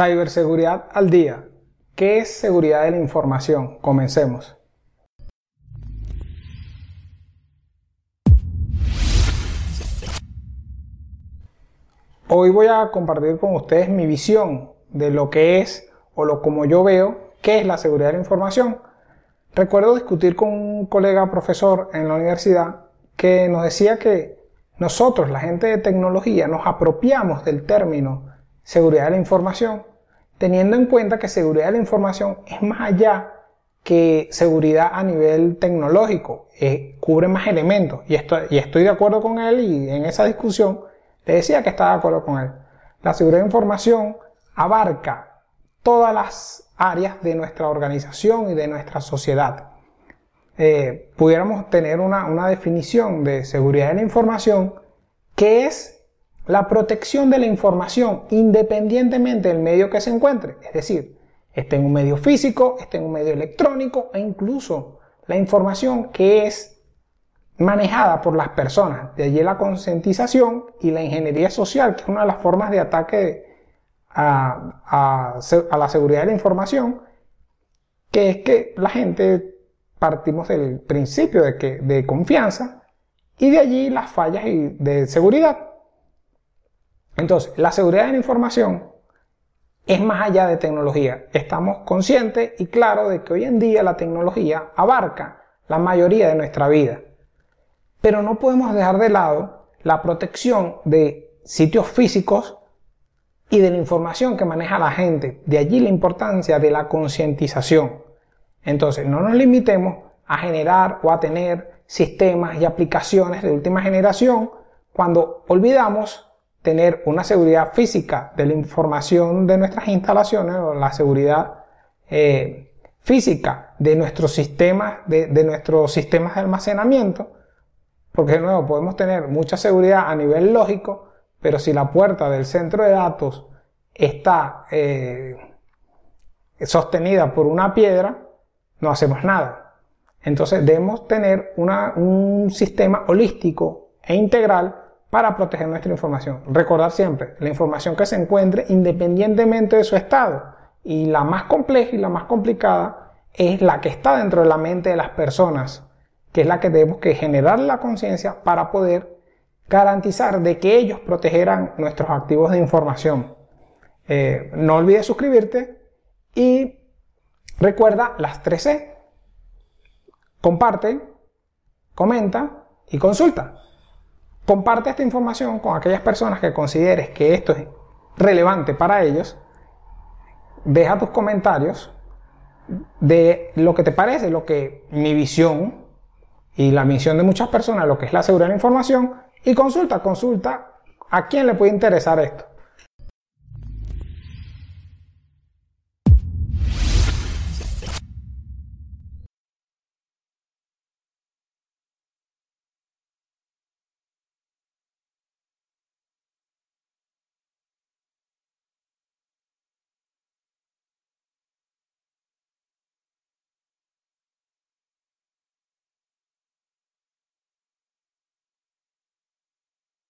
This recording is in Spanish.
Ciberseguridad al día. ¿Qué es seguridad de la información? Comencemos. Hoy voy a compartir con ustedes mi visión de lo que es o lo como yo veo qué es la seguridad de la información. Recuerdo discutir con un colega profesor en la universidad que nos decía que nosotros, la gente de tecnología, nos apropiamos del término seguridad de la información, teniendo en cuenta que seguridad de la información es más allá que seguridad a nivel tecnológico, eh, cubre más elementos. Y, y estoy de acuerdo con él y en esa discusión le decía que estaba de acuerdo con él. La seguridad de información abarca todas las áreas de nuestra organización y de nuestra sociedad. Eh, pudiéramos tener una, una definición de seguridad de la información que es la protección de la información independientemente del medio que se encuentre, es decir, esté en un medio físico, esté en un medio electrónico e incluso la información que es manejada por las personas. De allí la concientización y la ingeniería social, que es una de las formas de ataque a, la seguridad de la información, que es que la gente partimos del principio de, que, de confianza y de allí las fallas de seguridad. Entonces, la seguridad de la información es más allá de tecnología. Estamos conscientes y claros de que hoy en día la tecnología abarca la mayoría de nuestra vida. Pero no podemos dejar de lado la protección de sitios físicos y de la información que maneja la gente. De allí la importancia de la concientización. Entonces, no nos limitemos a generar o a tener sistemas y aplicaciones de última generación cuando olvidamos tener una seguridad física de la información de nuestras instalaciones o la seguridad eh, física de nuestros sistemas, de, nuestros sistemas de almacenamiento, porque de nuevo podemos tener mucha seguridad a nivel lógico, pero si la puerta del centro de datos está eh, sostenida por una piedra, no hacemos nada. Entonces debemos tener un sistema holístico e integral para proteger nuestra información. Recordar siempre, la información que se encuentre independientemente de su estado. Y la más compleja y la más complicada es la que está dentro de la mente de las personas, que es la que debemos que generar la conciencia para poder garantizar de que ellos protegerán nuestros activos de información. Eh, no olvides suscribirte y recuerda las 3C. Comparte, comenta y consulta. Comparte esta información con aquellas personas que consideres que esto es relevante para ellos. Deja tus comentarios de lo que te parece, lo que mi visión y la misión de muchas personas, lo que es la seguridad de la información, y consulta, consulta a quién le puede interesar esto.